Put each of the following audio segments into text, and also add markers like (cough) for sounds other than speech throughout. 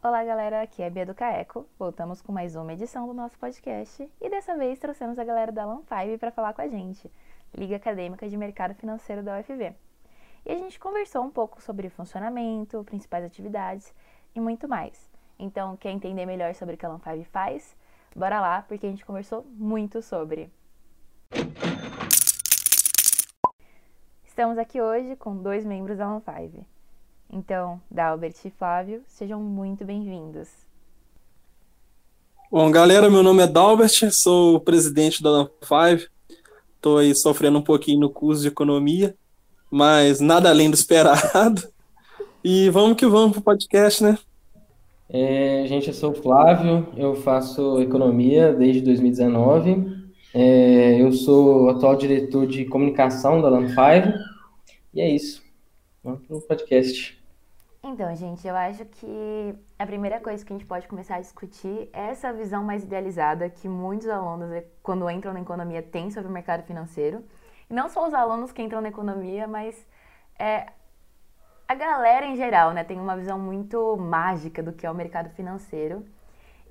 Olá, galera, aqui é Bia do Caeco. Voltamos com mais uma edição do nosso podcast e dessa vez trouxemos a galera da Lan5 para falar com a gente, Liga Acadêmica de Mercado Financeiro da UFV. E a gente conversou um pouco sobre funcionamento, principais atividades e muito mais. Então, quer entender melhor sobre o que a Lan5 faz? Bora lá, porque a gente conversou muito sobre. Estamos aqui hoje com dois membros da Lan5. Então, Dalbert e Flávio, sejam muito bem-vindos. Bom, galera, meu nome é Dalbert, sou o presidente da Lan5. Estou aí sofrendo um pouquinho no curso de economia, mas nada além do esperado. E vamos que vamos pro podcast, né? É, gente, eu sou o Flávio, eu faço economia desde 2019. É, eu sou atual diretor de comunicação da Lan5. E é isso. Vamos pro podcast. Então, gente, eu acho que a primeira coisa que a gente pode começar a discutir é essa visão mais idealizada que muitos alunos, eh, quando entram na economia, têm sobre o mercado financeiro. E não só os alunos que entram na economia, mas é, a galera em geral, né, tem uma visão muito mágica do que é o mercado financeiro.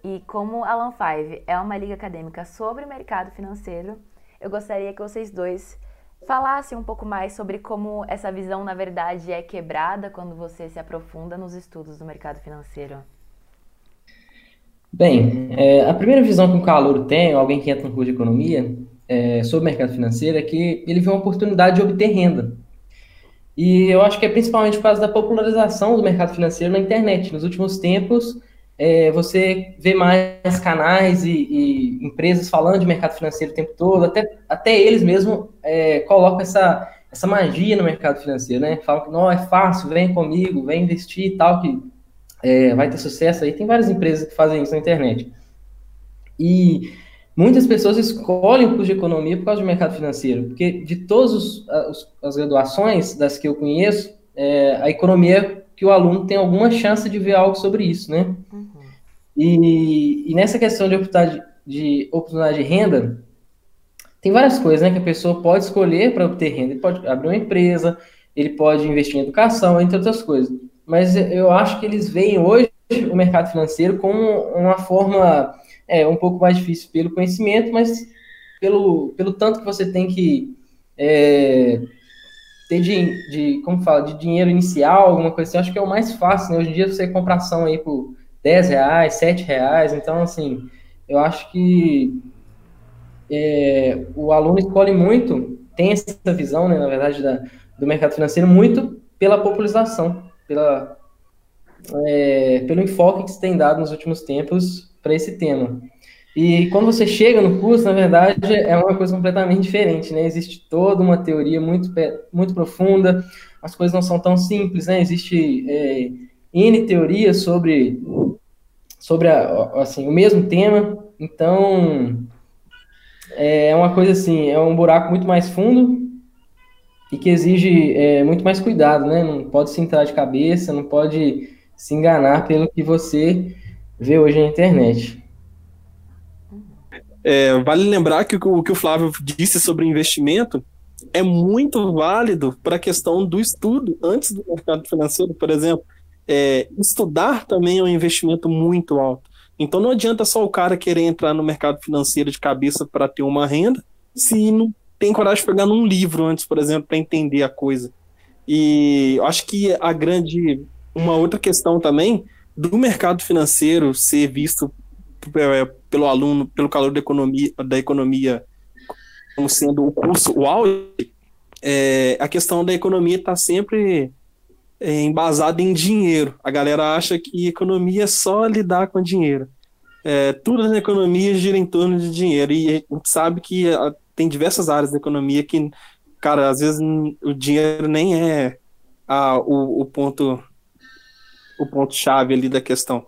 E como a Alan 5 é uma liga acadêmica sobre o mercado financeiro, eu gostaria que vocês dois falasse um pouco mais sobre como essa visão, na verdade, é quebrada quando você se aprofunda nos estudos do mercado financeiro. Bem, é, a primeira visão que um calor tem, alguém que entra no curso de economia, é, sobre o mercado financeiro, é que ele vê uma oportunidade de obter renda. E eu acho que é principalmente por causa da popularização do mercado financeiro na internet. Nos últimos tempos, é, você vê mais canais e, e, empresas falando de mercado financeiro o tempo todo, até, até eles mesmos é, colocam essa, essa magia no mercado financeiro, né? Falam que não é fácil, vem comigo, vem investir e tal, que é, vai ter sucesso aí. Tem várias empresas que fazem isso na internet. E muitas pessoas escolhem o curso de economia por causa do mercado financeiro, porque de todas as graduações das que eu conheço, é, a economia que o aluno tem alguma chance de ver algo sobre isso, né? Uhum. E, e, nessa questão de oportunidade de, oportunidade de renda, tem várias coisas né, que a pessoa pode escolher para obter renda. Ele pode abrir uma empresa, ele pode investir em educação, entre outras coisas. Mas eu acho que eles veem hoje o mercado financeiro como uma forma é, um pouco mais difícil pelo conhecimento, mas pelo, pelo tanto que você tem que é, ter de, de, como fala, de dinheiro inicial, alguma coisa assim, acho que é o mais fácil, né? Hoje em dia você compra ação aí por 10 reais, 7 reais, então, assim, eu acho que é, o aluno escolhe muito, tem essa visão, né, na verdade, da, do mercado financeiro, muito pela popularização, pela, é, pelo enfoque que se tem dado nos últimos tempos para esse tema. E quando você chega no curso, na verdade, é uma coisa completamente diferente, né? Existe toda uma teoria muito, muito profunda, as coisas não são tão simples, né? Existe é, N teorias sobre, sobre a, assim, o mesmo tema, então é uma coisa assim, é um buraco muito mais fundo e que exige é, muito mais cuidado, né? Não pode se entrar de cabeça, não pode se enganar pelo que você vê hoje na internet. É, vale lembrar que o que o Flávio disse sobre investimento é muito válido para a questão do estudo antes do mercado financeiro, por exemplo. É, estudar também é um investimento muito alto. Então não adianta só o cara querer entrar no mercado financeiro de cabeça para ter uma renda, se não tem coragem de pegar num livro antes, por exemplo, para entender a coisa. E acho que a grande. Uma outra questão também do mercado financeiro ser visto pelo aluno, pelo calor da economia, da economia como sendo o curso, o auge, é, a questão da economia está sempre é, embasada em dinheiro. A galera acha que economia é só lidar com dinheiro. É, tudo na economia gira em torno de dinheiro. E a gente sabe que a, tem diversas áreas da economia que, cara, às vezes o dinheiro nem é a, o, o ponto o ponto chave ali da questão.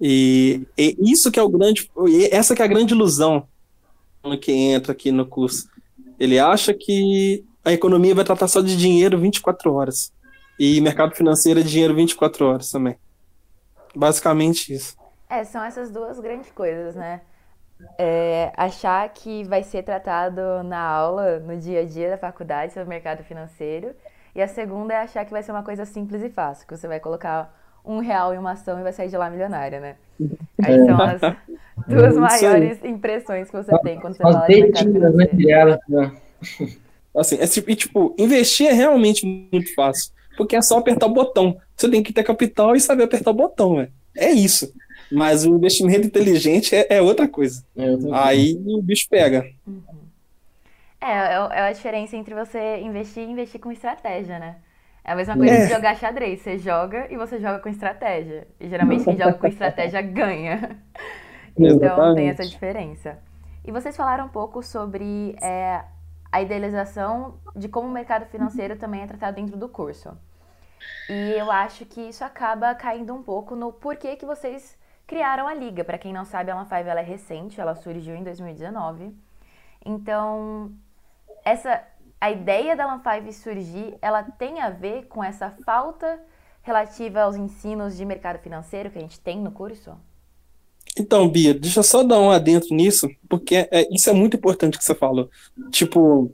E, e, isso que é o grande, essa que é a grande ilusão no que entra aqui no curso. Ele acha que a economia vai tratar só de dinheiro 24 horas. E mercado financeiro é dinheiro 24 horas também. Basicamente isso. É, são essas duas grandes coisas, né? É, achar que vai ser tratado na aula, no dia a dia da faculdade sobre mercado financeiro. E a segunda é achar que vai ser uma coisa simples e fácil, que você vai colocar um real em uma ação e vai sair de lá milionária, né? Aí é. são as (laughs) duas é maiores impressões que você tem quando você as fala de mercado né, financeiro. Né? Assim, é, e, tipo, investir é realmente muito fácil, porque é só apertar o botão. Você tem que ter capital e saber apertar o botão, né? É isso. Mas o investimento inteligente é, é outra coisa. É outra Aí o bicho pega. Uhum. É, é, é a diferença entre você investir e investir com estratégia, né? É a mesma coisa é. de jogar xadrez. Você joga e você joga com estratégia. E geralmente quem joga com estratégia (laughs) ganha. Então tem essa diferença. E vocês falaram um pouco sobre é, a idealização de como o mercado financeiro também é tratado dentro do curso. E eu acho que isso acaba caindo um pouco no porquê que vocês criaram a liga. Para quem não sabe, a Alan Five ela é recente, ela surgiu em 2019. Então, essa a ideia da Five surgir, ela tem a ver com essa falta relativa aos ensinos de mercado financeiro que a gente tem no curso? Então, Bia, deixa eu só dar um adentro nisso, porque é, isso é muito importante que você falou. Tipo,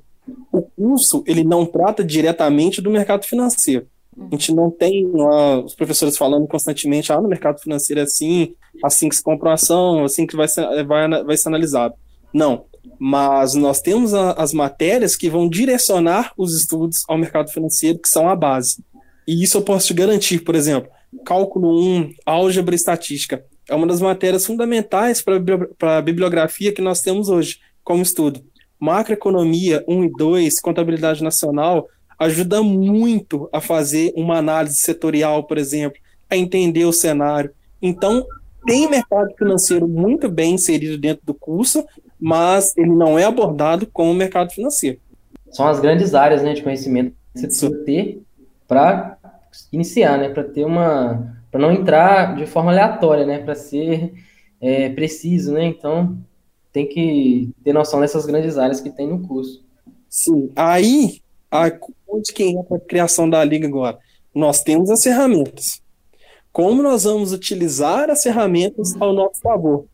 o curso, ele não trata diretamente do mercado financeiro. A gente não tem os professores falando constantemente, ah, no mercado financeiro é assim, assim que se compra uma ação, assim que vai ser, vai, vai ser analisado. Não, mas nós temos a, as matérias que vão direcionar os estudos ao mercado financeiro, que são a base. E isso eu posso te garantir, por exemplo, cálculo 1, álgebra e estatística, é uma das matérias fundamentais para a bibliografia que nós temos hoje como estudo. Macroeconomia 1 e 2, contabilidade nacional, ajuda muito a fazer uma análise setorial, por exemplo, a entender o cenário. Então, tem mercado financeiro muito bem inserido dentro do curso, mas ele não é abordado como o mercado financeiro. São as grandes áreas né, de conhecimento que você precisa ter para iniciar, né, para ter uma, para não entrar de forma aleatória, né, para ser é, preciso, né. Então tem que ter noção dessas grandes áreas que tem no curso. Sim. Aí a, onde que entra a criação da liga agora? Nós temos as ferramentas. Como nós vamos utilizar as ferramentas ao nosso favor?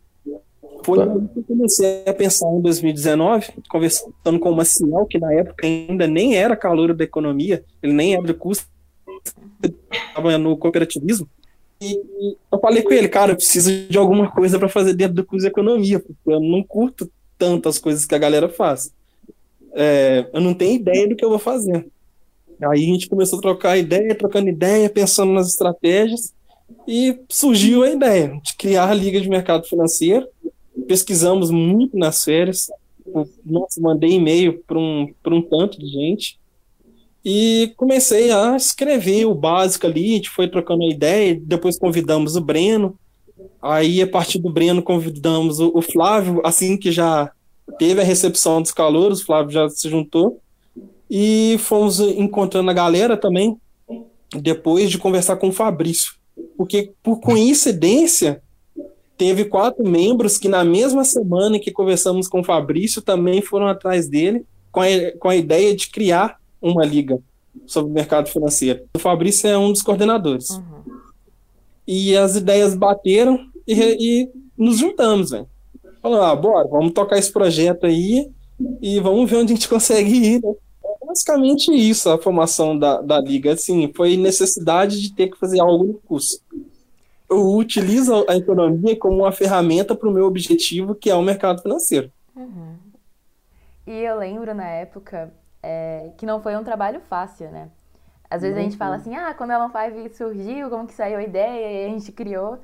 Foi aí que eu comecei a pensar em 2019, conversando com o Maciel, que na época ainda nem era calor da economia, ele nem era do curso, estava no cooperativismo. E eu falei com ele, cara, eu preciso de alguma coisa para fazer dentro do curso de economia, porque eu não curto tanto as coisas que a galera faz é, eu não tenho ideia do que eu vou fazer. Aí a gente começou a trocar ideia, trocando ideia, pensando nas estratégias, e surgiu a ideia de criar a Liga de Mercado Financeiro. Pesquisamos muito nas férias, nossa, mandei e-mail para um, um tanto de gente, e comecei a escrever o básico ali, a gente foi trocando ideia, depois convidamos o Breno, aí a partir do Breno convidamos o, o Flávio, assim que já teve a recepção dos calouros, o Flávio já se juntou, e fomos encontrando a galera também, depois de conversar com o Fabrício. Porque, por coincidência, teve quatro membros que, na mesma semana que conversamos com o Fabrício, também foram atrás dele com a, com a ideia de criar uma liga sobre o mercado financeiro. O Fabrício é um dos coordenadores. Uhum. E as ideias bateram e, e nos juntamos, velho falando, ah, bora, vamos tocar esse projeto aí e vamos ver onde a gente consegue ir, né? É basicamente isso, a formação da, da liga, assim, foi necessidade de ter que fazer algo no curso. Eu utilizo a economia como uma ferramenta para o meu objetivo, que é o mercado financeiro. Uhum. E eu lembro na época é, que não foi um trabalho fácil, né? Às vezes a gente fala assim, ah, quando a Elon Five surgiu, como que saiu a ideia, e a gente criou.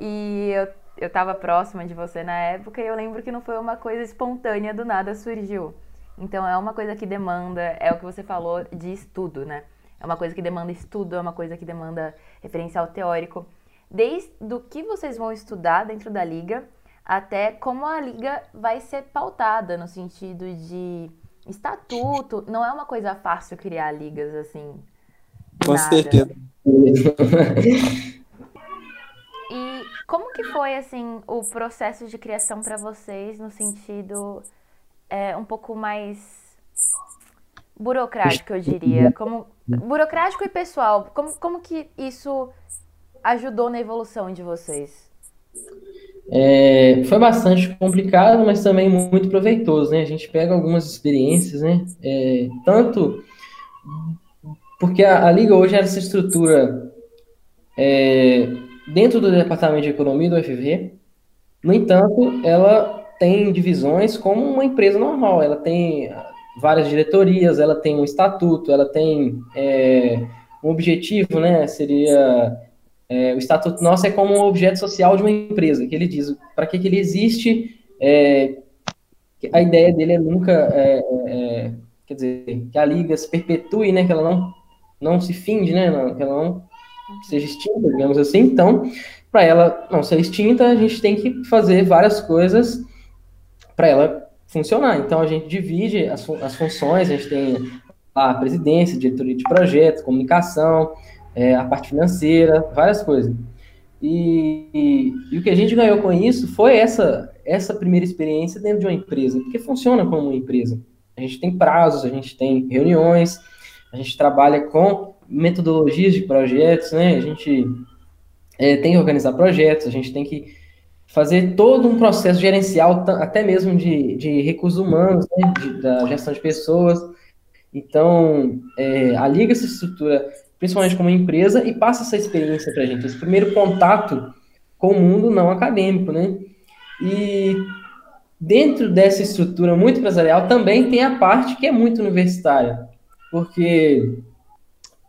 E eu eu estava próxima de você na época e eu lembro que não foi uma coisa espontânea do nada surgiu. Então é uma coisa que demanda, é o que você falou de estudo, né? É uma coisa que demanda estudo, é uma coisa que demanda referencial teórico. Desde o que vocês vão estudar dentro da liga até como a liga vai ser pautada no sentido de estatuto. Não é uma coisa fácil criar ligas assim. Com nada. certeza. E como que foi assim o processo de criação para vocês no sentido é, um pouco mais burocrático, eu diria, como burocrático e pessoal. Como, como que isso ajudou na evolução de vocês? É, foi bastante complicado, mas também muito proveitoso, né? A gente pega algumas experiências, né? É, tanto porque a, a liga hoje era essa estrutura é, dentro do Departamento de Economia do UFV. No entanto, ela tem divisões como uma empresa normal. Ela tem várias diretorias, ela tem um estatuto, ela tem é, um objetivo, né? Seria é, o estatuto nosso é como um objeto social de uma empresa, que ele diz para que, que ele existe. É, a ideia dele é nunca, é, é, quer dizer, que a liga se perpetue, né? Que ela não não se finde, né? Que ela não seja extinta, digamos assim. Então, para ela não ser extinta, a gente tem que fazer várias coisas para ela funcionar. Então, a gente divide as, as funções, a gente tem a presidência, diretoria de projetos, comunicação, é, a parte financeira, várias coisas. E, e, e, o que a gente ganhou com isso foi essa, essa primeira experiência dentro de uma empresa, porque funciona como uma empresa. A gente tem prazos, a gente tem reuniões, a gente trabalha com metodologias de projetos, né? A gente é, tem que organizar projetos, a gente tem que fazer todo um processo gerencial, até mesmo de, de recursos humanos, né? de, da gestão de pessoas. Então, é, a Liga se estrutura principalmente como empresa e passa essa experiência para a gente, esse primeiro contato com o mundo não acadêmico, né? E dentro dessa estrutura muito empresarial também tem a parte que é muito universitária, porque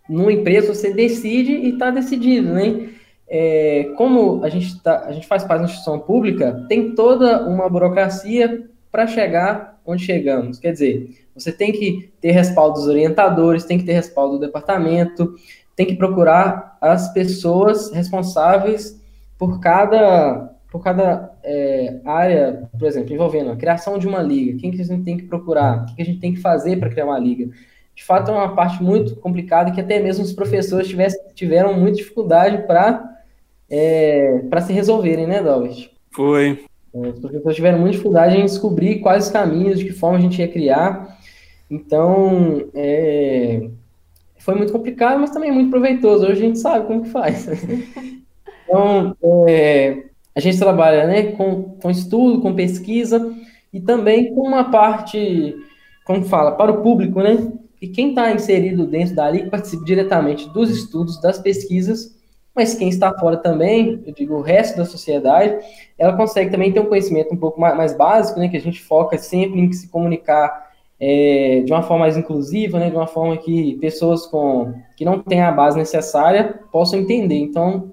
numa empresa você decide e está decidido, né? É, como a gente, tá, a gente faz parte da instituição pública, tem toda uma burocracia para chegar onde chegamos. Quer dizer, você tem que ter respaldo dos orientadores, tem que ter respaldo do departamento, tem que procurar as pessoas responsáveis por cada, por cada é, área, por exemplo, envolvendo a criação de uma liga. Quem que a gente tem que procurar? O que a gente tem que fazer para criar uma liga? de fato é uma parte muito complicada que até mesmo os professores tivesse, tiveram muita dificuldade para é, para se resolverem, né, Dalbert? Foi. Os professores tiveram muita dificuldade em descobrir quais os caminhos, de que forma a gente ia criar. Então, é, foi muito complicado, mas também muito proveitoso. Hoje a gente sabe como que faz. (laughs) então, é, a gente trabalha né, com, com estudo, com pesquisa e também com uma parte, como fala, para o público, né? E quem está inserido dentro da liga participa diretamente dos estudos, das pesquisas, mas quem está fora também, eu digo o resto da sociedade, ela consegue também ter um conhecimento um pouco mais, mais básico, né, que a gente foca sempre em se comunicar é, de uma forma mais inclusiva, né, de uma forma que pessoas com, que não têm a base necessária possam entender. Então,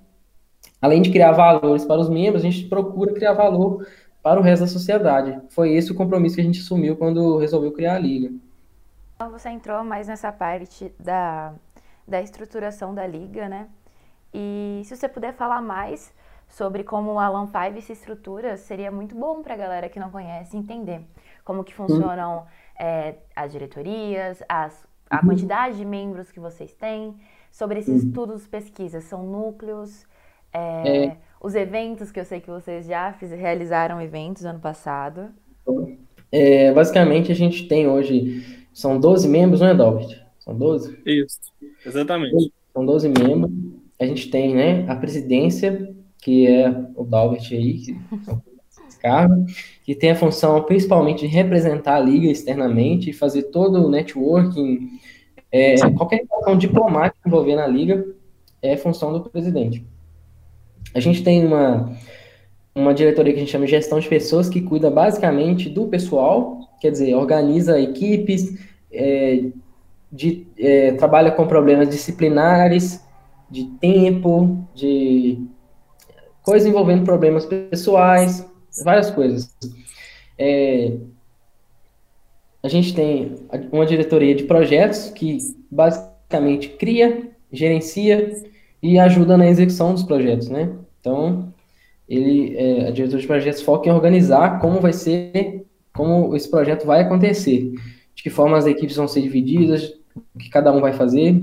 além de criar valores para os membros, a gente procura criar valor para o resto da sociedade. Foi esse o compromisso que a gente assumiu quando resolveu criar a Liga. Então, você entrou mais nessa parte da, da estruturação da liga, né? E se você puder falar mais sobre como o Alan 5 se estrutura, seria muito bom para a galera que não conhece entender como que funcionam é, as diretorias, as, a uhum. quantidade de membros que vocês têm, sobre esses uhum. estudos, pesquisas, são núcleos, é, é. os eventos que eu sei que vocês já fiz, realizaram eventos ano passado. É, basicamente, a gente tem hoje são 12 membros, não é, Dalbert? São 12? Isso, exatamente. São 12 membros. A gente tem né, a presidência, que é o Dalbert aí, que é cargo, que tem a função principalmente de representar a liga externamente e fazer todo o networking, é, qualquer questão diplomática envolvendo a liga é função do presidente. A gente tem uma, uma diretoria que a gente chama de gestão de pessoas, que cuida basicamente do pessoal, quer dizer, organiza equipes, é, de, é, trabalha com problemas disciplinares, de tempo, de coisas envolvendo problemas pessoais, várias coisas. É, a gente tem uma diretoria de projetos que basicamente cria, gerencia e ajuda na execução dos projetos, né? Então, ele, é, a diretoria de projetos foca em organizar como vai ser como esse projeto vai acontecer, de que forma as equipes vão ser divididas, o que cada um vai fazer.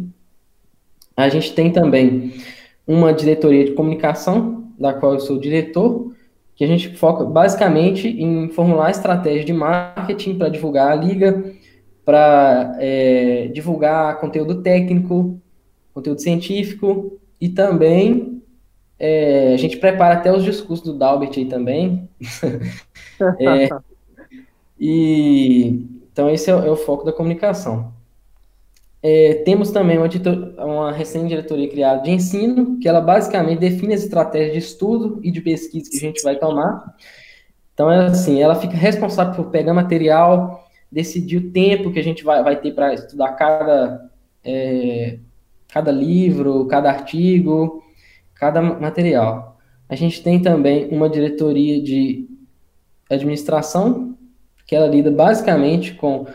A gente tem também uma diretoria de comunicação, da qual eu sou diretor, que a gente foca basicamente em formular estratégias de marketing para divulgar a liga, para é, divulgar conteúdo técnico, conteúdo científico e também é, a gente prepara até os discursos do Dalbert aí também. (laughs) é, (laughs) e então esse é, é o foco da comunicação. É, temos também uma, uma recente diretoria criada de ensino, que ela basicamente define as estratégias de estudo e de pesquisa que a gente vai tomar. Então, é assim, ela fica responsável por pegar material, decidir o tempo que a gente vai, vai ter para estudar cada, é, cada livro, cada artigo, cada material. A gente tem também uma diretoria de administração, que ela lida basicamente com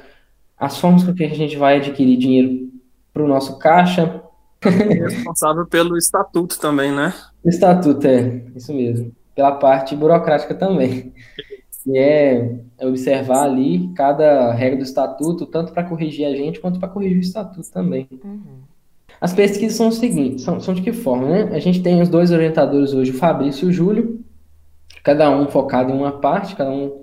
as formas com que a gente vai adquirir dinheiro para o nosso caixa. É responsável pelo estatuto também, né? Estatuto, é, isso mesmo. Pela parte burocrática também. Que é observar ali cada regra do estatuto, tanto para corrigir a gente quanto para corrigir o estatuto também. Uhum. As pesquisas são o seguinte, são, são de que forma, né? A gente tem os dois orientadores hoje, o Fabrício e o Júlio, cada um focado em uma parte, cada um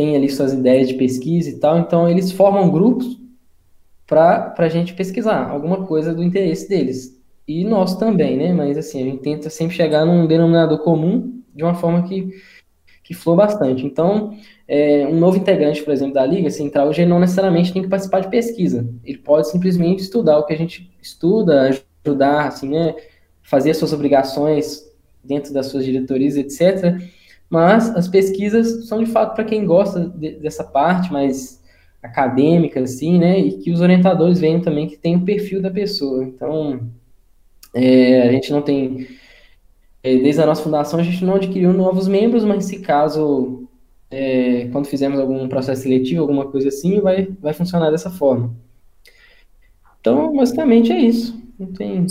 tem ali suas ideias de pesquisa e tal, então eles formam grupos para a gente pesquisar alguma coisa do interesse deles. E nós também, né? Mas assim, a gente tenta sempre chegar num denominador comum de uma forma que, que flua bastante. Então, é, um novo integrante, por exemplo, da Liga Central, hoje ele não necessariamente tem que participar de pesquisa. Ele pode simplesmente estudar o que a gente estuda, ajudar, assim, né? Fazer as suas obrigações dentro das suas diretorias, etc mas as pesquisas são de fato para quem gosta de, dessa parte mais acadêmica, assim, né? E que os orientadores veem também que tem o perfil da pessoa. Então, é, a gente não tem. É, desde a nossa fundação, a gente não adquiriu novos membros, mas se caso, é, quando fizermos algum processo seletivo, alguma coisa assim, vai, vai funcionar dessa forma. Então, basicamente é isso. Não tem.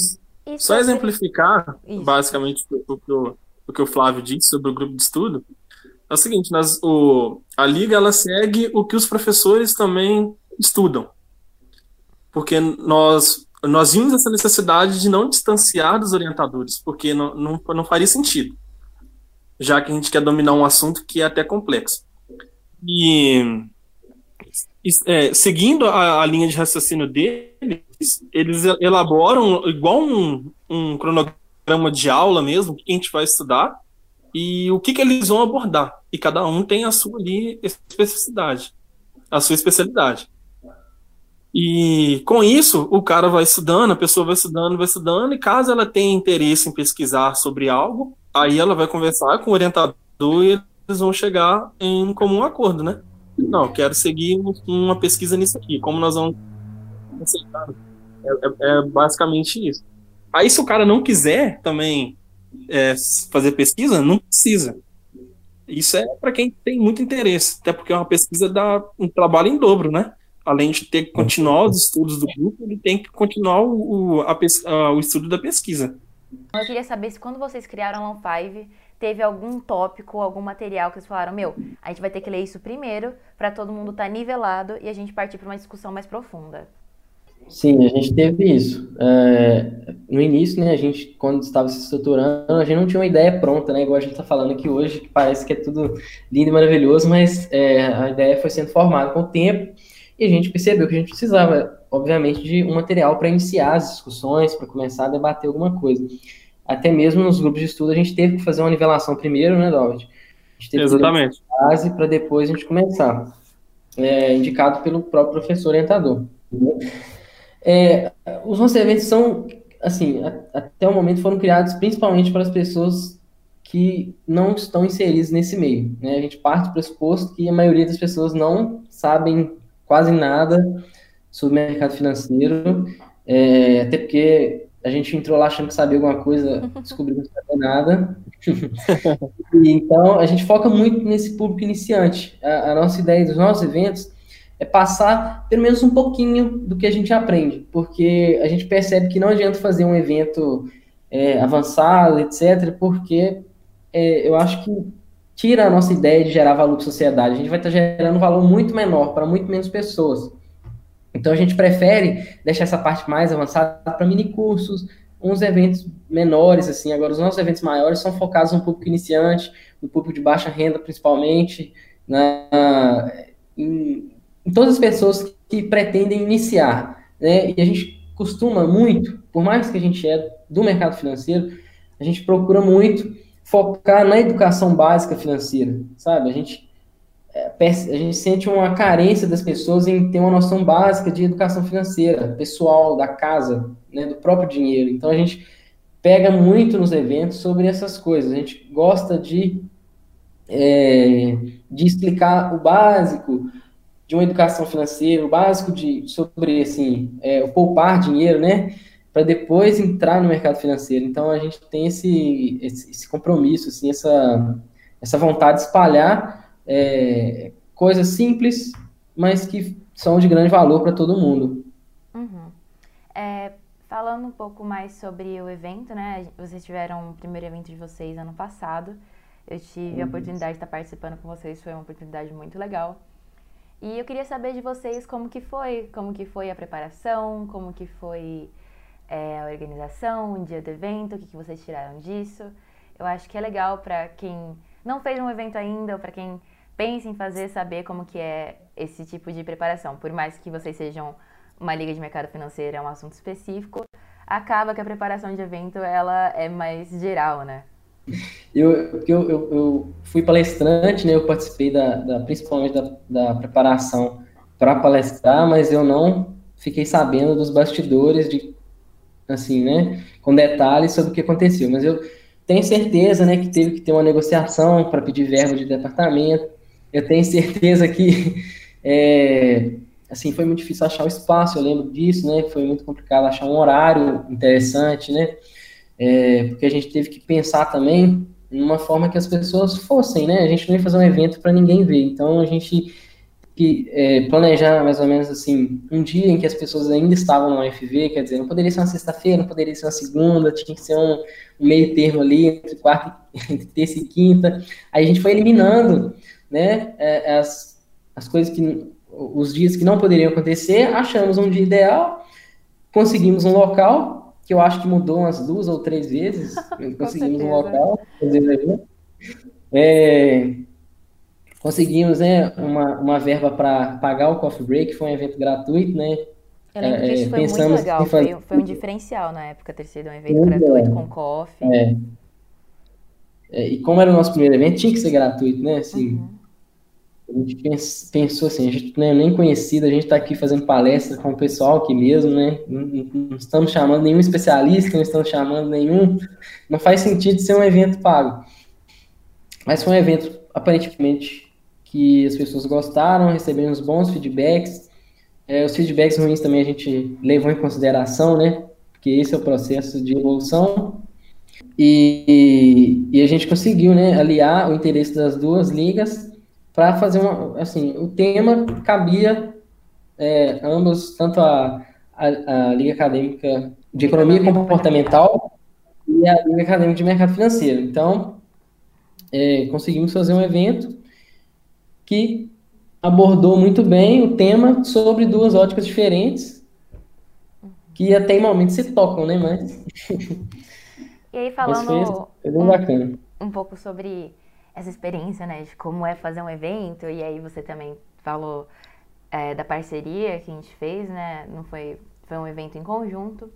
Só exemplificar, isso. basicamente, o que eu o que o Flávio disse sobre o grupo de estudo, é o seguinte, nós, o, a liga ela segue o que os professores também estudam. Porque nós nós vimos essa necessidade de não distanciar dos orientadores, porque não, não, não faria sentido, já que a gente quer dominar um assunto que é até complexo. E, é, seguindo a, a, linha de raciocínio deles, eles elaboram igual um, um cronograma programa de aula mesmo, o que a gente vai estudar e o que, que eles vão abordar. E cada um tem a sua ali especificidade, a sua especialidade. E com isso, o cara vai estudando, a pessoa vai estudando, vai estudando, e caso ela tenha interesse em pesquisar sobre algo, aí ela vai conversar com o orientador e eles vão chegar em um comum acordo, né? Não, quero seguir uma pesquisa nisso aqui. Como nós vamos? É, é, é basicamente isso. Aí, se o cara não quiser também é, fazer pesquisa, não precisa. Isso é para quem tem muito interesse, até porque uma pesquisa dá um trabalho em dobro, né? Além de ter que continuar os estudos do grupo, ele tem que continuar o, a, a, o estudo da pesquisa. Eu queria saber se quando vocês criaram a Long5, teve algum tópico, algum material que vocês falaram, meu, a gente vai ter que ler isso primeiro para todo mundo estar tá nivelado e a gente partir para uma discussão mais profunda. Sim, a gente teve isso. É, no início, né, a gente, quando estava se estruturando, a gente não tinha uma ideia pronta, né, igual a gente está falando aqui hoje, que parece que é tudo lindo e maravilhoso, mas é, a ideia foi sendo formada com o tempo e a gente percebeu que a gente precisava, obviamente, de um material para iniciar as discussões, para começar a debater alguma coisa. Até mesmo nos grupos de estudo, a gente teve que fazer uma nivelação primeiro, né, David? Exatamente. base para depois a gente começar. É, indicado pelo próprio professor orientador. É, os nossos eventos são, assim, a, até o momento foram criados principalmente para as pessoas que não estão inseridas nesse meio. Né? A gente parte do pressuposto que a maioria das pessoas não sabem quase nada sobre o mercado financeiro, é, até porque a gente entrou lá achando que sabia alguma coisa, (laughs) descobriu que não sabia nada. (laughs) e, então, a gente foca muito nesse público iniciante. A, a nossa ideia dos nossos eventos é passar pelo menos um pouquinho do que a gente aprende, porque a gente percebe que não adianta fazer um evento é, avançado, etc., porque é, eu acho que tira a nossa ideia de gerar valor para a sociedade. A gente vai estar gerando um valor muito menor para muito menos pessoas. Então a gente prefere deixar essa parte mais avançada para mini cursos, uns eventos menores, assim. Agora, os nossos eventos maiores são focados no público iniciante, no público de baixa renda, principalmente, na, em, em todas as pessoas que pretendem iniciar, né? E a gente costuma muito, por mais que a gente é do mercado financeiro, a gente procura muito focar na educação básica financeira, sabe? A gente é, a gente sente uma carência das pessoas em ter uma noção básica de educação financeira, pessoal, da casa, né, do próprio dinheiro. Então a gente pega muito nos eventos sobre essas coisas. A gente gosta de, é, de explicar o básico de uma educação financeira, o básico de, sobre assim, é, o poupar dinheiro, né? Para depois entrar no mercado financeiro. Então a gente tem esse, esse, esse compromisso, assim, essa, essa vontade de espalhar é, coisas simples, mas que são de grande valor para todo mundo. Uhum. É, falando um pouco mais sobre o evento, né? Vocês tiveram o primeiro evento de vocês ano passado. Eu tive a oportunidade de estar participando com vocês, foi uma oportunidade muito legal. E eu queria saber de vocês como que foi, como que foi a preparação, como que foi é, a organização, o dia do evento, o que, que vocês tiraram disso. Eu acho que é legal para quem não fez um evento ainda ou para quem pense em fazer, saber como que é esse tipo de preparação. Por mais que vocês sejam uma liga de mercado financeiro, é um assunto específico, acaba que a preparação de evento ela é mais geral, né? Eu, eu, eu, eu fui palestrante, né? Eu participei da, da principalmente da, da preparação para palestrar, mas eu não fiquei sabendo dos bastidores de assim, né? Com detalhes sobre o que aconteceu. Mas eu tenho certeza, né, que teve que ter uma negociação para pedir verbo de departamento eu tenho certeza que (laughs) é, assim foi muito difícil achar o espaço, eu lembro disso, né? Foi muito complicado achar um horário interessante, né? É, porque a gente teve que pensar também numa forma que as pessoas fossem, né? A gente não ia fazer um evento para ninguém ver, então a gente que é, planejar mais ou menos assim um dia em que as pessoas ainda estavam no UFV, quer dizer, não poderia ser uma sexta-feira, não poderia ser uma segunda, tinha que ser um, um meio termo ali entre quarta, (laughs) entre terça e quinta. Aí a gente foi eliminando né, é, as, as coisas que, os dias que não poderiam acontecer, achamos um dia ideal, conseguimos um local, que eu acho que mudou umas duas ou três vezes, (laughs) conseguimos um local, é, conseguimos né, uma, uma verba para pagar o coffee break, foi um evento gratuito, né, eu lembro que isso é, foi muito legal, foi, foi, um diferencial na época ter sido um evento gratuito com coffee. É. É, e como era o nosso primeiro evento, tinha que ser gratuito, né? Assim, uhum. A gente pensou assim, a gente não é nem conhecido, a gente está aqui fazendo palestra com o pessoal aqui mesmo, né? Não, estamos chamando nenhum especialista, não estamos chamando nenhum. Não faz sentido ser um evento pago. Mas foi um evento, aparentemente, que as pessoas gostaram, recebemos bons feedbacks. É, os feedbacks ruins também a gente levou em consideração, né? Porque esse é o processo de evolução. E, e a gente conseguiu, né, aliar o interesse das duas ligas para fazer uma, assim, o tema cabia é, ambos, tanto a, a, a, Liga Acadêmica de Economia Comportamental e a Liga Acadêmica de Mercado Financeiro. Então, é, conseguimos fazer um evento que abordou muito bem o tema sobre duas óticas diferentes, que até em momentos se tocam, né, mas... E aí, (laughs) falando foi, foi um, um pouco sobre essa experiência, né, de como é fazer um evento, e aí você também falou é, da parceria que a gente fez, né, não foi, foi um evento em conjunto,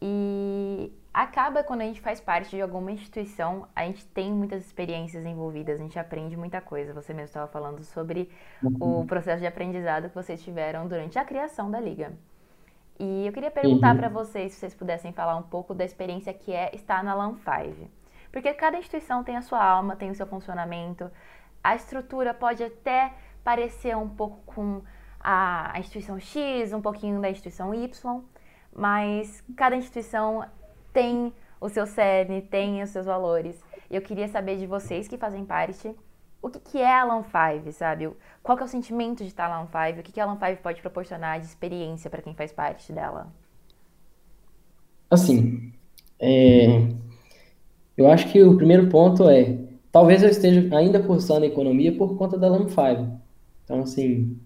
e acaba quando a gente faz parte de alguma instituição, a gente tem muitas experiências envolvidas, a gente aprende muita coisa. Você mesmo estava falando sobre uhum. o processo de aprendizado que vocês tiveram durante a criação da liga. E eu queria perguntar uhum. para vocês, se vocês pudessem falar um pouco da experiência que é estar na LAN 5. Porque cada instituição tem a sua alma, tem o seu funcionamento. A estrutura pode até parecer um pouco com a, instituição X, um pouquinho da instituição Y, mas cada instituição tem o seu cerne, tem os seus valores. Eu queria saber de vocês que fazem parte, o que, que é a LAN 5, sabe? Qual é o sentimento de estar na LAN 5? O que, que a LAN 5 pode proporcionar de experiência para quem faz parte dela? Assim, é, eu acho que o primeiro ponto é, talvez eu esteja ainda cursando economia por conta da LAM5. Então, assim,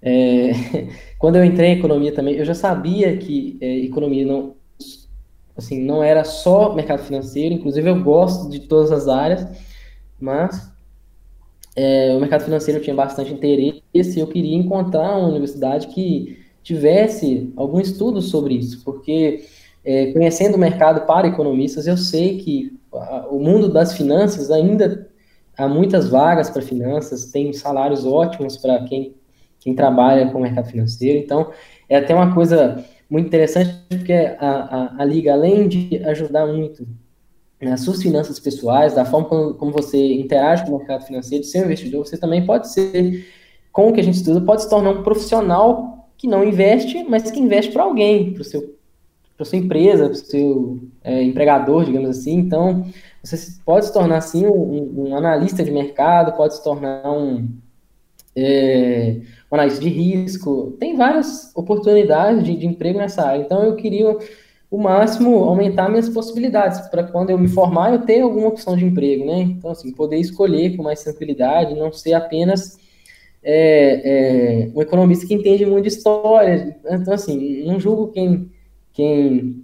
é, (laughs) quando eu entrei em economia também, eu já sabia que é, economia não, assim, não era só mercado financeiro, inclusive eu gosto de todas as áreas, mas é, o mercado financeiro tinha bastante interesse e eu queria encontrar uma universidade que tivesse algum estudo sobre isso, porque é, conhecendo o mercado para economistas, eu sei que o mundo das finanças ainda há muitas vagas para finanças, tem salários ótimos para quem, quem trabalha com o mercado financeiro. Então, é até uma coisa muito interessante, porque a, a, a Liga, além de ajudar muito nas suas finanças pessoais, da forma como, como, você interage com o mercado financeiro, ser um investidor, você também pode ser, com o que a gente estuda, pode se tornar um profissional que não investe, mas que investe para alguém, para seu para sua empresa, para o seu é, empregador, digamos assim. Então, você pode se tornar, assim, um, um analista de mercado, pode se tornar um, é, um analista de risco. Tem várias oportunidades de, de emprego nessa área. Então, eu queria o máximo aumentar minhas possibilidades para quando eu me formar eu ter alguma opção de emprego, né? Então assim poder escolher com mais tranquilidade, não ser apenas é, é, um economista que entende muito de história. Então assim não julgo quem quem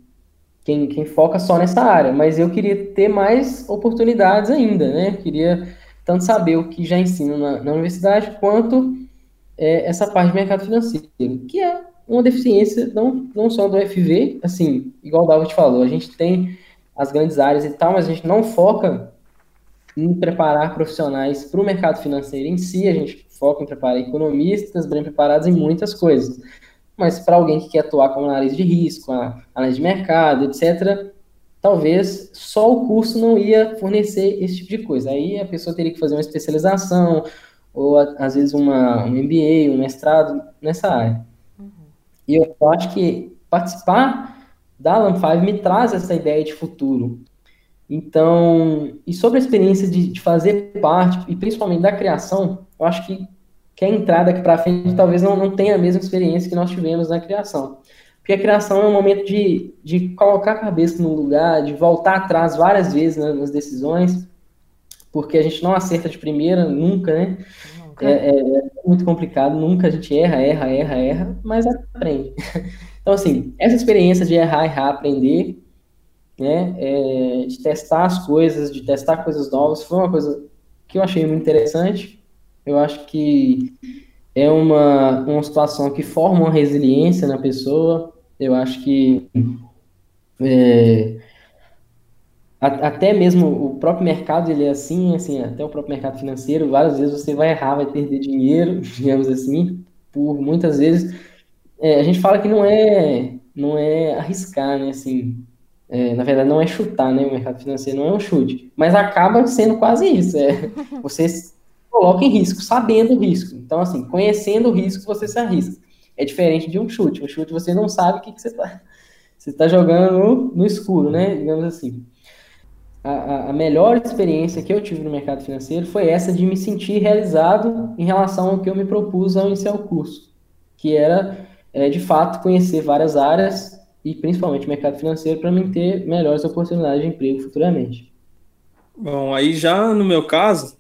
quem, quem foca só nessa área, mas eu queria ter mais oportunidades ainda, né? Queria tanto saber o que já ensino na, na universidade quanto é, essa parte de mercado financeiro, que é uma deficiência não, não só do FV, assim, igual o David falou, a gente tem as grandes áreas e tal, mas a gente não foca em preparar profissionais para o mercado financeiro em si, a gente foca em preparar economistas bem preparados em muitas coisas. Mas para alguém que quer atuar como análise de risco, análise de mercado, etc., talvez só o curso não ia fornecer esse tipo de coisa. Aí a pessoa teria que fazer uma especialização, ou às vezes uma, um MBA, um mestrado nessa área. E eu acho que participar da Alan 5 me traz essa ideia de futuro. Então, e sobre a experiência de, de fazer parte, e principalmente da criação, eu acho que quem entrar daqui para frente talvez não, não tenha a mesma experiência que nós tivemos na criação. Porque a criação é um momento de, de colocar a cabeça no lugar, de voltar atrás várias vezes né, nas decisões, porque a gente não acerta de primeira, nunca, né? É, é, é, muito complicado, nunca a gente erra, erra, erra, erra, mas aprende. (laughs) Então, assim, essa experiência de errar, errar, aprender, né, é, de testar as coisas, de testar coisas novas, foi uma coisa que eu achei muito interessante. Eu acho que é uma, uma situação que forma uma resiliência na pessoa. Eu acho que é, até mesmo o próprio mercado ele é assim, assim, até o próprio mercado financeiro, várias vezes você vai errar, vai perder dinheiro, (laughs) digamos assim, por muitas vezes é, a gente fala que não é não é arriscar, né, assim, é, na verdade não é chutar, né, o mercado financeiro não é um chute, mas acaba sendo quase isso, é, (laughs) você coloca em risco, sabendo o risco, então assim, conhecendo o risco você se arrisca, é diferente de um chute, um chute você não sabe o que, que você está (laughs) você está jogando no, no escuro, né, digamos assim. A, a, melhor experiência que eu tive no mercado financeiro foi essa de me sentir realizado em relação ao que eu me propus ao iniciar o curso, que era, é, de fato, conhecer várias áreas e principalmente o mercado financeiro para mim ter melhores oportunidades de emprego futuramente. Bom, aí já no meu caso,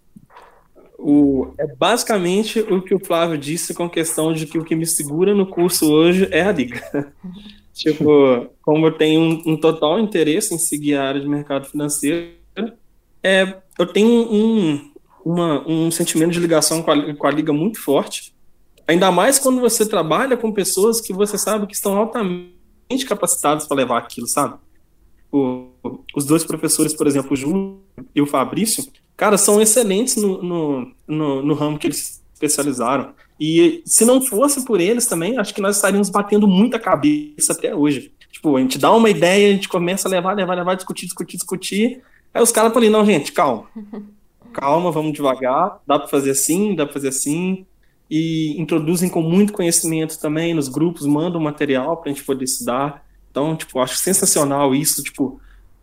o, é basicamente o que o Flávio disse com a questão de que o que me segura no curso hoje é a dica. (laughs) Tipo, como eu tenho um, um, total interesse em seguir a área de mercado financeiro, é, eu tenho um, uma, um sentimento de ligação com a, com a liga muito forte. Ainda mais quando você trabalha com pessoas que você sabe que estão altamente capacitadas para levar aquilo, sabe? O, os dois professores, por exemplo, o Júlio e o Fabrício, cara, são excelentes no, no, no, no ramo que eles especializaram. E se não fosse por eles também, acho que nós estaríamos batendo muita cabeça até hoje. Tipo, a gente dá uma ideia, a gente começa a levar, levar, levar, discutir, discutir, discutir. Aí os caras falam, não, gente, calma. Calma, vamos devagar. Dá para fazer assim, dá para fazer assim. E introduzem com muito conhecimento também nos grupos, mandam material para a gente poder estudar. Então, tipo, acho sensacional isso, tipo,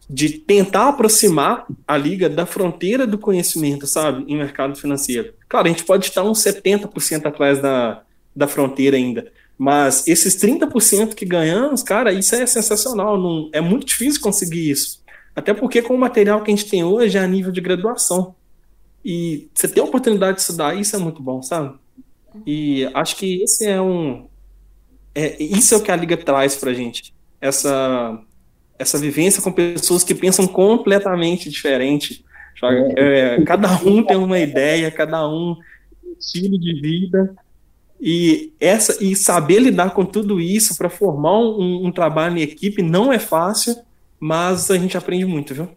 de tentar aproximar a liga da fronteira do conhecimento, sabe, em mercado financeiro. Claro, a gente pode estar uns 70% atrás da, da fronteira ainda, mas esses 30% que ganhamos, cara, isso é sensacional, não, é muito difícil conseguir isso. Até porque com o material que a gente tem hoje é a nível de graduação. E você ter a oportunidade de estudar, isso é muito bom, sabe? E acho que esse é um. É, isso é o que a Liga traz pra gente. Essa, essa vivência com pessoas que pensam completamente diferente é, cada um tem uma ideia, cada um um estilo de vida e essa e saber lidar com tudo isso para formar um, um, trabalho em equipe não é fácil, mas a gente aprende muito, viu?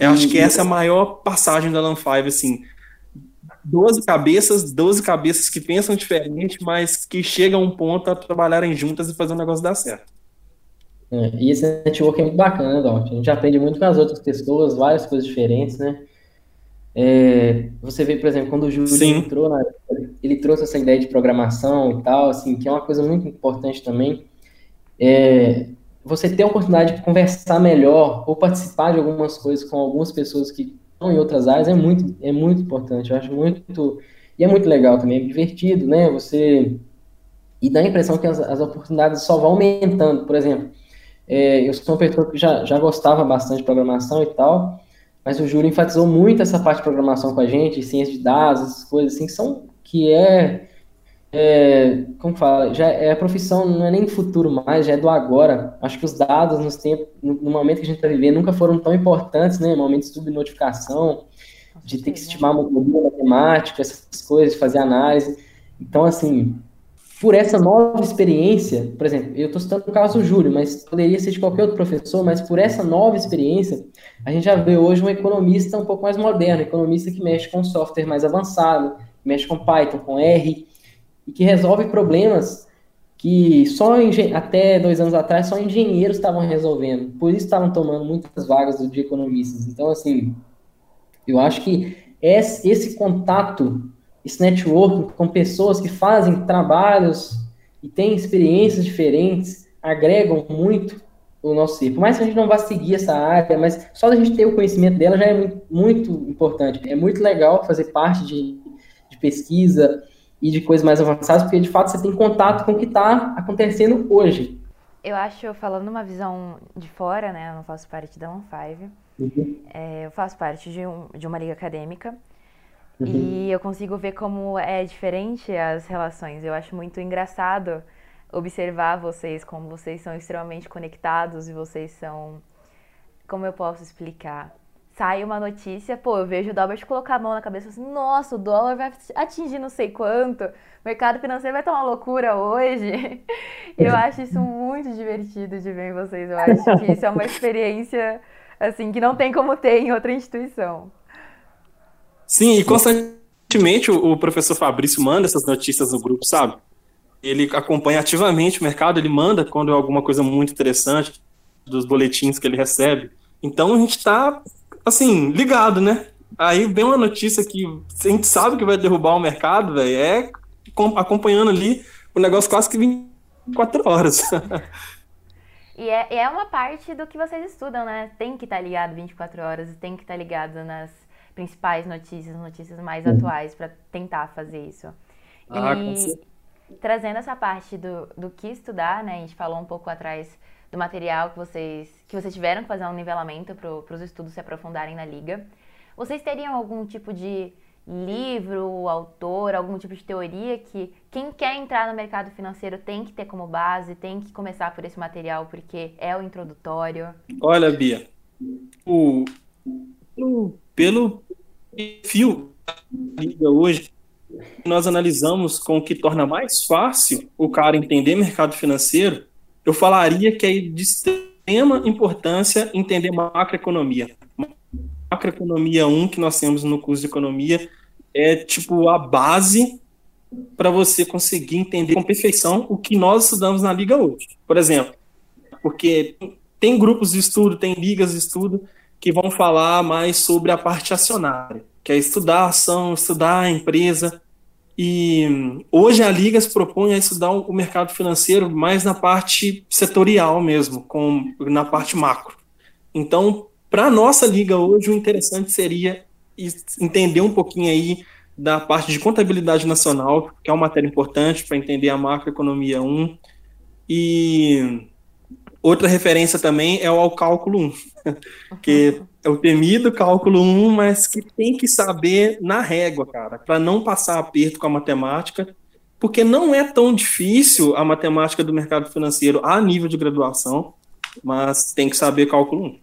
Eu acho que essa é a maior passagem da Lan 5, assim. 12 cabeças, 12 cabeças que pensam diferente, mas que chegam a um ponto a trabalharem juntas e fazer o negócio dar certo. É, e esse network é muito bacana, né, Dom? A gente aprende muito com as outras pessoas, várias coisas diferentes, né? É, você vê, por exemplo, quando o Júlio Sim. entrou, na, ele trouxe essa ideia de programação e tal, assim, que é uma coisa muito importante também. É, você ter a oportunidade de conversar melhor ou participar de algumas coisas com algumas pessoas que estão em outras áreas é muito, é muito importante. Eu acho muito. E é muito legal também, é divertido, né? Você. E dá a impressão que as, as oportunidades só vão aumentando. Por exemplo, é, eu sou uma pessoa que já, já gostava bastante de programação e tal, mas o Júlio enfatizou muito essa parte de programação com a gente, ciência de dados, essas coisas assim, que são que é, é, como fala, já é a profissão, não é nem futuro mais, já é do agora. Acho que os dados nos tempos, no, momento que a gente está vivendo nunca foram tão importantes, né? Momento de subnotificação, de ter que estimar modelo matemática, essas coisas, fazer análise. Então, assim, por essa nova experiência, por exemplo, eu estou citando o caso do Júlio, mas poderia ser de qualquer outro professor, mas por essa nova experiência, a gente já vê hoje um economista um pouco mais moderno, um economista que mexe com software mais avançado, mexe com Python, com R, e que resolve problemas que só até dois anos atrás só engenheiros estavam resolvendo, por isso estavam tomando muitas vagas de economistas. Então, assim, eu acho que esse contato esse network com pessoas que fazem trabalhos e têm experiências diferentes, agregam muito o nosso ser. Por mais que a gente não vá seguir essa área, mas só da gente ter o conhecimento dela já é muito, muito importante. É muito legal fazer parte de, de, pesquisa e de coisas mais avançadas, porque de fato você tem contato com o que está acontecendo hoje. Eu acho, falando uma visão de fora, né? Eu não faço parte da OneFive. Uhum. É, eu faço parte de, um, de uma liga acadêmica Uhum. E eu consigo ver como é diferente as relações. Eu acho muito engraçado observar vocês, como vocês são extremamente conectados e vocês são. Como eu posso explicar? Sai uma notícia, pô, eu vejo o Dalbert colocar a mão na cabeça assim, nossa, o dólar vai atingir não sei quanto, o mercado financeiro vai estar uma loucura hoje. (laughs) Eu acho isso muito divertido de ver em vocês. Eu acho que isso é uma experiência, assim, que não tem como ter em outra instituição. Sim, e constantemente o, professor Fabrício manda essas notícias no grupo, sabe? Ele acompanha ativamente o mercado, ele manda quando é alguma coisa muito interessante dos boletins que ele recebe. Então a gente está, assim, ligado, né? Aí vem uma notícia que a gente sabe que vai derrubar o mercado, velho, é acompanhando ali o negócio quase que 24 horas. (laughs) E é, é uma parte do que vocês estudam, né? Tem que estar tá ligado 24 horas, tem que estar tá ligado nas principais notícias, notícias mais uhum. atuais, para tentar fazer isso. Ah, e trazendo essa parte do, do que estudar, né? A gente falou um pouco atrás do material que vocês, que vocês tiveram que fazer um nivelamento para os estudos se aprofundarem na liga. Vocês teriam algum tipo de livro, autor, algum tipo de teoria que quem quer entrar no mercado financeiro tem que ter como base, tem que começar por esse material porque é o introdutório? Olha, Bia, o, o pelo perfil da liga hoje, nós analisamos com o que torna mais fácil o cara entender mercado financeiro, eu falaria que é de extrema importância entender macroeconomia. Macroeconomia 1 que nós temos no curso de economia é tipo a base para você conseguir entender com perfeição o que nós estudamos na liga hoje. Por exemplo, porque tem grupos de estudo, tem ligas de estudo que vão falar mais sobre a parte acionária, que é estudar a ação, estudar a empresa. E hoje a Liga se propõe a estudar o mercado financeiro mais na parte setorial mesmo, com, na parte macro. Então, para a nossa Liga hoje, o interessante seria entender um pouquinho aí da parte de contabilidade nacional, que é uma matéria importante para entender a macroeconomia 1. E outra referência também é o cálculo 1 (laughs) que é o temido cálculo 1, mas que tem que saber na régua, cara, para não passar aperto com a matemática, porque não é tão difícil a matemática do mercado financeiro a nível de graduação, mas tem que saber cálculo 1.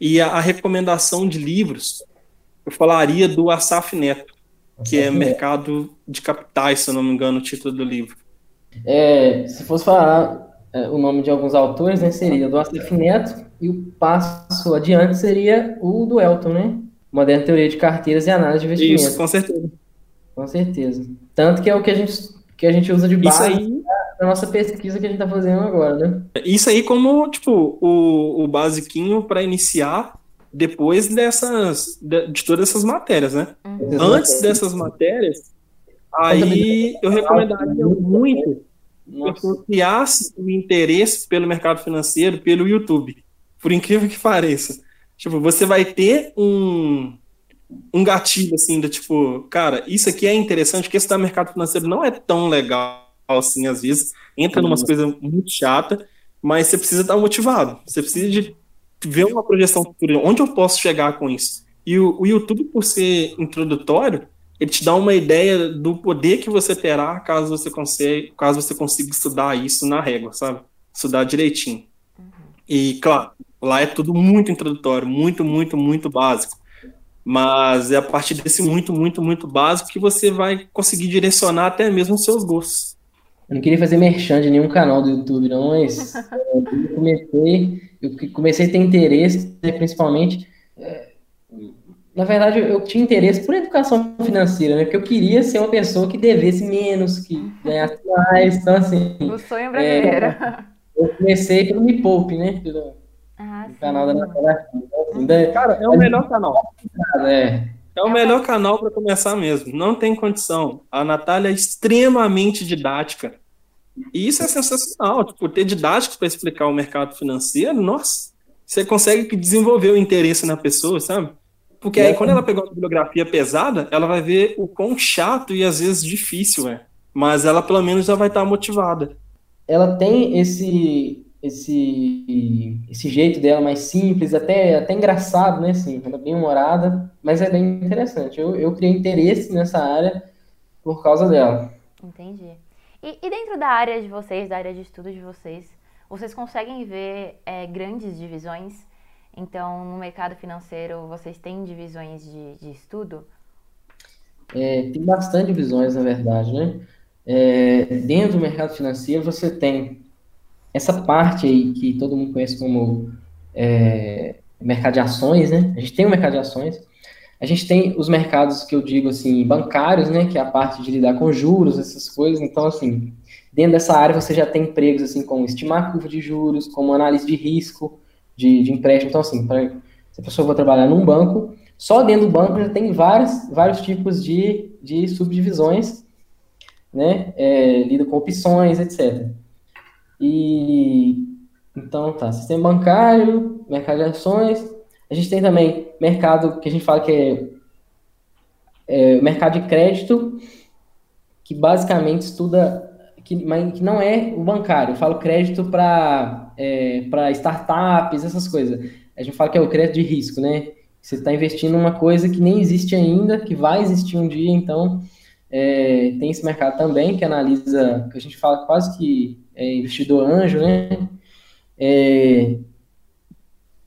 E a, a recomendação de livros, eu falaria do Asaf Neto, que é Mercado de Capitais, se eu não me engano, o título do livro. É, se fosse falar é, o nome de alguns autores, né, seria do Asaf Neto, E o passo adiante seria o do Elton, né? Moderna teoria de carteiras e análise de investimento. Isso, com certeza. Com certeza. Tanto que é o que a gente, que a gente usa de base aí... na nossa pesquisa que a gente está fazendo agora, né? Isso aí como, tipo, o, o basiquinho para iniciar depois dessas, de, de, todas essas matérias, né? Uhum. Antes dessas matérias, aí eu recomendaria muito criasse o interesse pelo mercado financeiro pelo YouTube. Por incrível que pareça. Tipo, você vai ter um, um gatilho, assim, do tipo, cara, isso aqui é interessante, porque esse mercado financeiro não é tão legal assim, às vezes. Entra numa umas coisas muito chata, mas você precisa estar motivado. Você precisa de ver uma projeção futura, onde eu posso chegar com isso. E o, o YouTube, por ser introdutório, ele te dá uma ideia do poder que você terá caso você consiga, caso você consiga estudar isso na régua, sabe? Estudar direitinho. Uhum. E, claro, lá é tudo muito introdutório, muito, muito, muito básico. Mas é a partir desse muito, muito, muito básico que você vai conseguir direcionar até mesmo os seus gostos. Eu não queria fazer merchan de nenhum canal do YouTube, não, mas (laughs) eu comecei, eu comecei a ter interesse, principalmente. É, na verdade, eu tinha interesse por educação financeira, né? Porque eu queria ser uma pessoa que devesse menos, que ganhasse mais. Então, assim. O sonho brasileiro. É, eu comecei pelo Me Poupe, né? Pelo ah, canal da Natália. Assim, Cara, é o melhor canal. É. É o melhor canal para começar mesmo. Não tem condição. A Natália é extremamente didática. E isso é sensacional. Tipo, ter didáticos para explicar o mercado financeiro, nossa, você consegue desenvolver o interesse na pessoa, sabe? Porque aí, quando ela pegar uma bibliografia pesada, ela vai ver o quão chato e às vezes difícil é. Mas ela, pelo menos, já vai estar motivada. Ela tem esse esse esse jeito dela mais simples, até, até engraçado, né? Assim, ela é bem humorada, mas é bem interessante. Eu, eu criei interesse nessa área por causa dela. Entendi. E, e dentro da área de vocês, da área de estudo de vocês, vocês conseguem ver é, grandes divisões? Então, no mercado financeiro, vocês têm divisões de, de estudo? É, tem bastante divisões, na verdade, né? É, dentro do mercado financeiro, você tem essa parte aí que todo mundo conhece como é, mercado de ações, né? A gente tem o um mercado de ações. A gente tem os mercados que eu digo assim, bancários, né? Que é a parte de lidar com juros, essas coisas. Então, assim, dentro dessa área você já tem empregos assim como estimar curva de juros, como análise de risco de, de empréstimo. Então, assim, pra, se a pessoa for trabalhar num banco, só dentro do banco já tem vários, vários tipos de, de subdivisões, né? É, lida com opções, etc. E então tá, sistema bancário, mercado de ações. A gente tem também mercado que a gente fala que é, é mercado de crédito, que basicamente estuda que, mas que não é o bancário. Eu falo crédito para é, para startups, essas coisas. A gente fala que é o crédito de risco, né? Você está investindo numa coisa que nem existe ainda, que vai existir um dia, então é, tem esse mercado também que analisa, que a gente fala quase que é, investidor anjo, né? É,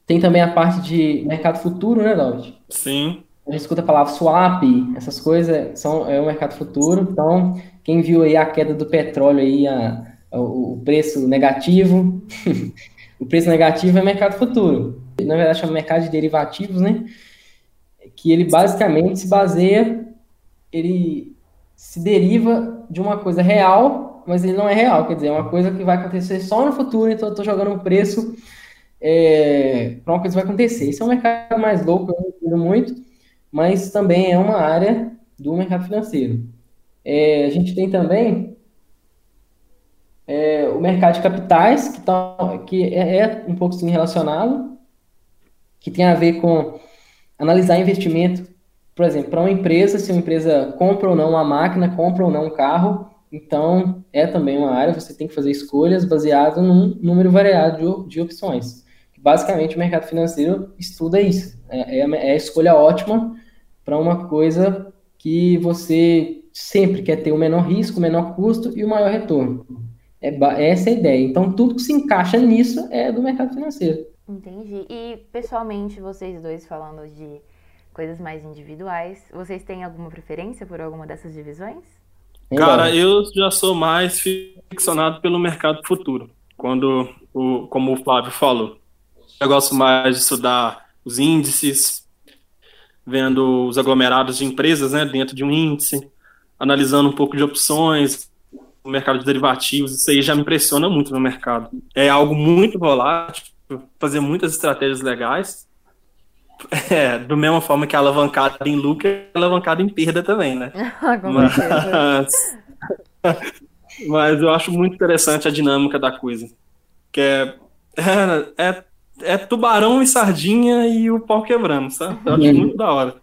tem também a parte de mercado futuro, né, David? Sim. A gente escuta a palavra swap, essas coisas são é o mercado futuro. Então, quem viu aí a queda do petróleo aí, o preço negativo, (laughs) o preço negativo é mercado futuro. Na verdade, chama mercado de derivativos, né? Que ele basicamente se baseia, ele se deriva de uma coisa real mas ele não é real, quer dizer, é uma coisa que vai acontecer só no futuro, então eu estou jogando um preço é, para uma coisa que vai acontecer. Esse é um mercado mais louco, eu não entendo muito, mas também é uma área do mercado financeiro. É, a gente tem também é, o mercado de capitais, que, tá, que é, é um pouco assim, relacionado, que tem a ver com analisar investimento, por exemplo, para uma empresa, se uma empresa compra ou não uma máquina, compra ou não um carro, então, é também uma área, você tem que fazer escolhas baseadas num número variado de, de opções. Basicamente, o mercado financeiro estuda isso. É, é, é a escolha ótima para uma coisa que você sempre quer ter o menor risco, o menor custo e o maior retorno. É, essa é a ideia. Então, tudo que se encaixa nisso é do mercado financeiro. Entendi. E, pessoalmente, vocês dois falando de coisas mais individuais, vocês têm alguma preferência por alguma dessas divisões? Cara, eu já sou mais ficcionado pelo mercado futuro, quando o, como o Flávio falou. Eu gosto mais de estudar os índices, vendo os aglomerados de empresas né, dentro de um índice, analisando um pouco de opções, o mercado de derivativos, isso aí já me impressiona muito no mercado. É algo muito volátil, fazer muitas estratégias legais, (laughs) é, do mesma forma que a alavancada em lucro é alavancada em perda também, né? (laughs) mas, (laughs) mas eu acho muito interessante a dinâmica da coisa. Que é, é, é, é tubarão e sardinha e o pau quebrando, sabe? Eu acho muito da hora.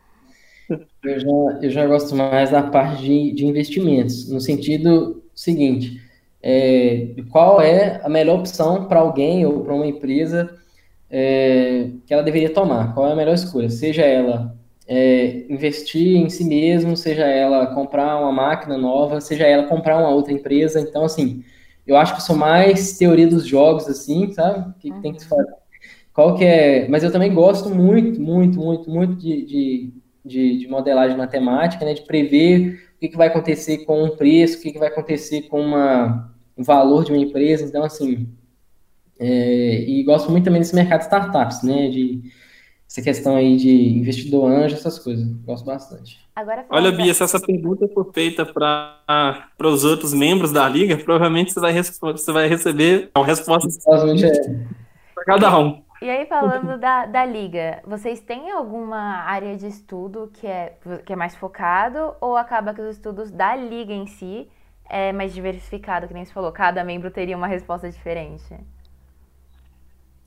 Eu já, eu já gosto mais da parte de, de investimentos, no sentido seguinte: é, qual é a melhor opção para alguém ou para uma empresa é, que ela deveria tomar? Qual é a melhor escolha? Seja ela é, investir em si mesmo, seja ela comprar uma máquina nova, seja ela comprar uma outra empresa. Então, assim, eu acho que sou mais teoria dos jogos, assim, sabe? O que, que tem que se fazer? Qual que é? Mas eu também gosto muito, muito, muito, muito de, de de, de modelagem matemática, né, de prever que, que vai acontecer com um preço, o que, que vai acontecer com uma, um valor de uma empresa. Então, assim, é, e gosto muito também desse mercado de startups, né, de essa questão aí de investidor anjo, essas coisas. Gosto bastante. Agora, Olha, Bia, se essa pergunta for feita para os outros membros da liga, provavelmente você vai, você vai receber uma resposta é. para cada um. E aí, falando da, da liga, vocês têm alguma área de estudo que é, que é mais focado ou acaba que os estudos da liga em si é mais diversificado, que nem você falou, cada membro teria uma resposta diferente?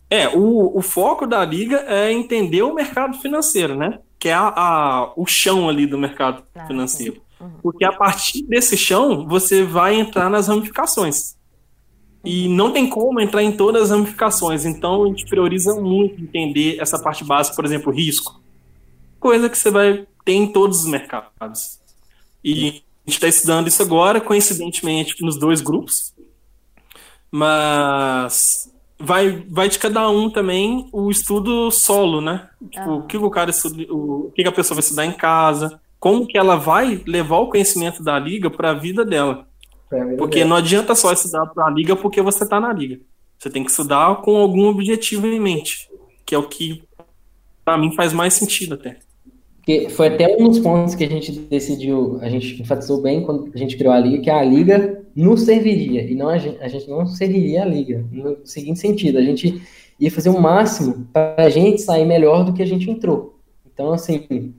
É, o, o foco da liga é entender o mercado financeiro, né? Que é a, a o chão ali do mercado ah, financeiro. Uhum. Porque a partir desse chão, você vai entrar nas ramificações. E não tem como entrar em todas as ramificações. Então a gente prioriza muito entender essa parte básica, por exemplo, risco. Coisa que você vai ter em todos os mercados. E a gente está estudando isso agora, coincidentemente, nos dois grupos. Mas vai, vai de cada um também o estudo solo, né? Tipo, o que o cara estuda, o, o que a pessoa vai estudar em casa, como que ela vai levar o conhecimento da liga para a vida dela. Porque não adianta só estudar para a liga porque você está na liga. Você tem que estudar com algum objetivo em mente, que é o que para mim faz mais sentido até. Que foi até um dos pontos que a gente decidiu, a gente enfatizou bem quando a gente criou a liga, que a liga nos serviria e não a gente, a gente não serviria a liga. No seguinte sentido, a gente ia fazer o máximo para a gente sair melhor do que a gente entrou. Então, assim,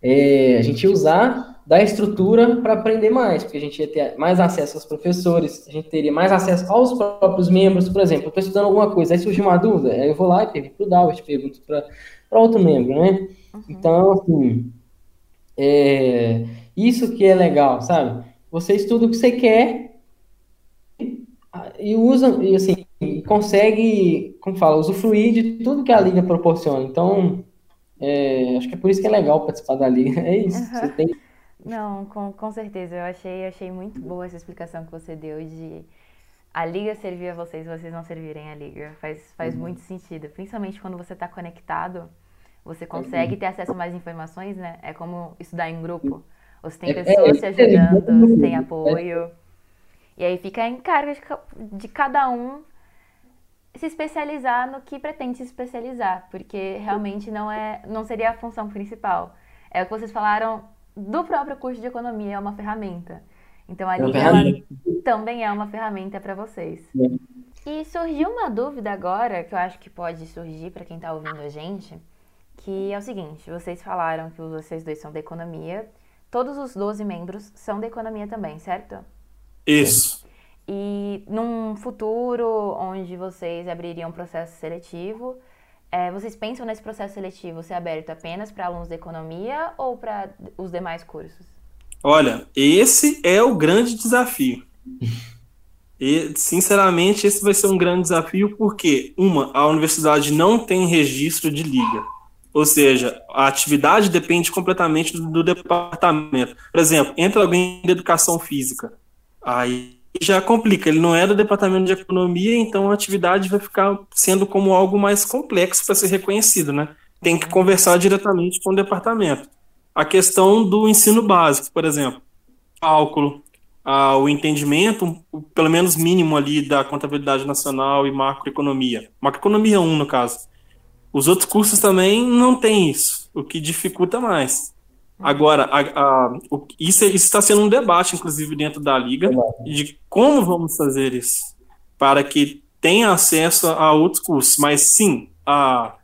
é, a gente ia usar da estrutura para aprender mais, porque a gente ia ter mais acesso aos professores, a gente teria mais acesso aos próprios membros, por exemplo, eu estou estudando alguma coisa, aí surgiu uma dúvida, aí eu vou lá e pergunto para o Dalvert, pergunto para outro membro, né? Uhum. Então, assim, é, isso que é legal, sabe? Você estuda o que você quer e usa, e assim, consegue, como fala, usufruir de tudo que a liga proporciona. Então, é, acho que é por isso que é legal participar da liga. (laughs) É isso. Uhum. Você tem não, com, com certeza. Eu achei, achei muito boa essa explicação que você deu de a liga servir a vocês, vocês não servirem a liga. Faz, faz uhum. muito sentido. Principalmente quando você está conectado, você consegue ter acesso a mais informações, né? É como estudar em grupo. Você tem é, é, pessoas te é, ajudando, você tem apoio. E aí fica em cargo de, de cada um se especializar no que pretende se especializar, porque realmente não é, não seria a função principal. É o que vocês falaram do próprio curso de economia é uma ferramenta. Então a Liga também é uma ferramenta para vocês. É. E surgiu uma dúvida agora, que eu acho que pode surgir para quem está ouvindo a gente, que é o seguinte, vocês falaram que vocês dois são da economia, todos os 12 membros são da economia também, certo? Isso. E num futuro onde vocês abririam um processo seletivo, é, vocês pensam nesse processo seletivo ser aberto apenas para alunos de economia ou para os demais cursos? Olha, esse é o grande desafio. E, sinceramente, esse vai ser um grande desafio porque, uma, a universidade não tem registro de liga. Ou seja, a atividade depende completamente do, do departamento. Por exemplo, entra alguém de educação física. Aí já complica. Ele não é do departamento de economia, então a atividade vai ficar sendo como algo mais complexo para ser reconhecido, né? Tem que conversar diretamente com o departamento. A questão do ensino básico, por exemplo, cálculo, ah, o entendimento, pelo menos mínimo ali, da contabilidade nacional e macroeconomia. Macroeconomia 1, no caso. Os outros cursos também não têm isso, o que dificulta mais. Agora, a, a, o, isso, isso está sendo um debate, inclusive, dentro da Liga, de como vamos fazer isso, para que tenha acesso a outros cursos. Mas sim, a,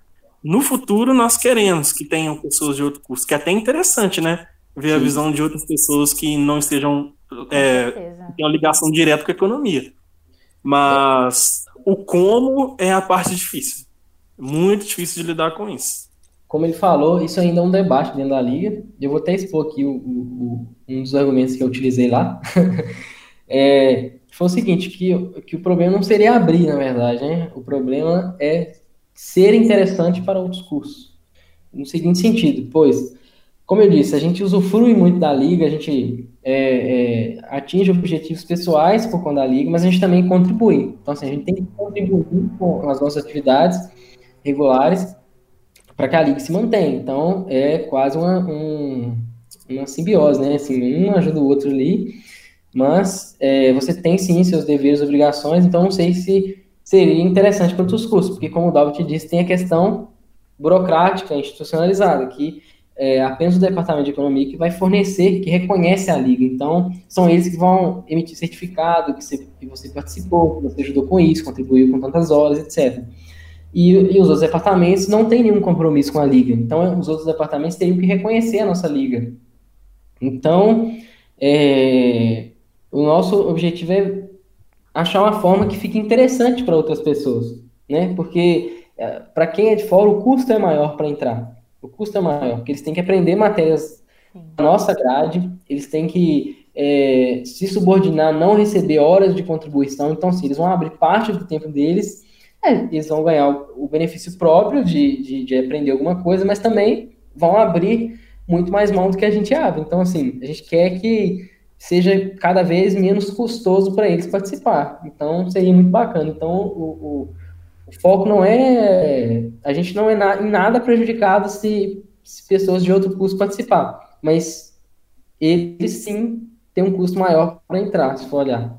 no futuro nós queremos que tenham pessoas de outro curso, que é até interessante, né? Ver sim. a visão de outras pessoas que não estejam é, tem uma ligação direta com a economia. Mas o como é a parte difícil. Muito difícil de lidar com isso. Como ele falou, isso ainda é um debate dentro da liga. Eu vou até expor aqui o, o, um dos argumentos que eu utilizei lá. (laughs) é, foi o seguinte, que, que o problema não seria abrir, na verdade, né? O problema é ser interessante para outros cursos. No seguinte sentido, pois, como eu disse, a gente usufrui muito da liga, a gente é, é, atinge objetivos pessoais por conta da liga, mas a gente também contribui. Então, assim, a gente tem que contribuir com as nossas atividades regulares para que a liga se mantenha. Então, é quase uma, um, uma simbiose, né? Assim, um ajuda o outro ali, mas é, você tem sim seus deveres obrigações, então não sei se seria interessante para outros cursos, porque, como o David disse, tem a questão burocrática, institucionalizada, que é apenas o Departamento de Economia que vai fornecer, que reconhece a liga. Então, são eles que vão emitir certificado que você, que você participou, que você ajudou com isso, contribuiu com tantas horas, etc. E, e, os outros departamentos não têm nenhum compromisso com a liga. Então, os outros departamentos teriam que reconhecer a nossa liga. Então, é, o nosso objetivo é achar uma forma que fique interessante para outras pessoas, né? Porque é, para quem é de fora, o custo é maior para entrar. O custo é maior, porque eles têm que aprender matérias da nossa grade, eles têm que é, se subordinar, não receber horas de contribuição. Então, se eles vão abrir parte do tempo deles, é, eles vão ganhar o, o benefício próprio de, de, de, aprender alguma coisa, mas também vão abrir muito mais mão do que a gente abre. Então, assim, a gente quer que seja cada vez menos custoso para eles participar. Então, seria muito bacana. Então, o, o, o foco não é. A gente não é na, em nada prejudicado se, se pessoas de outro curso participar, mas eles sim têm um custo maior para entrar, se for olhar.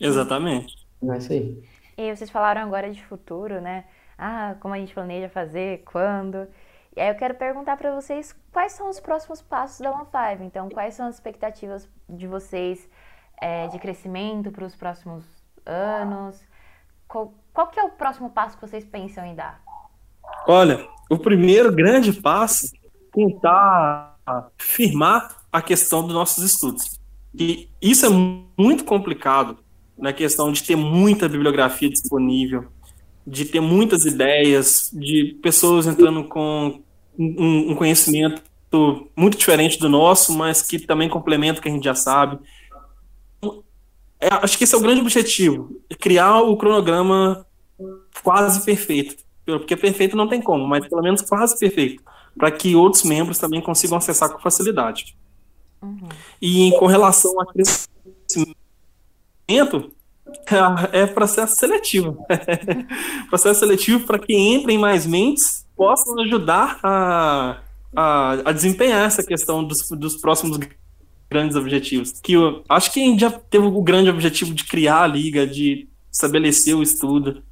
Exatamente. É isso aí. E vocês falaram agora de futuro, né? Ah, como a gente planeja fazer, quando. E aí eu quero perguntar para vocês quais são os próximos passos da One Five. Então, quais são as expectativas de vocês é, de crescimento para os próximos anos? Qual, qual que é o próximo passo que vocês pensam em dar? Olha, o primeiro grande passo é tentar firmar a questão dos nossos estudos. E isso é muito complicado na questão de ter muita bibliografia disponível, de ter muitas ideias, de pessoas entrando com um, um conhecimento muito diferente do nosso, mas que também complementa o que a gente já sabe. É, acho que esse é o grande objetivo, criar o cronograma quase perfeito. Porque perfeito não tem como, mas pelo menos quase perfeito, para que outros membros também consigam acessar com facilidade. Uhum. E com relação a crescimento, é, é processo seletivo. (laughs) processo seletivo para que entrem mais mentes possam ajudar a, a, a desempenhar essa questão dos, dos próximos grandes objetivos. Que eu acho que a gente já teve o grande objetivo de criar a liga, de estabelecer o estudo,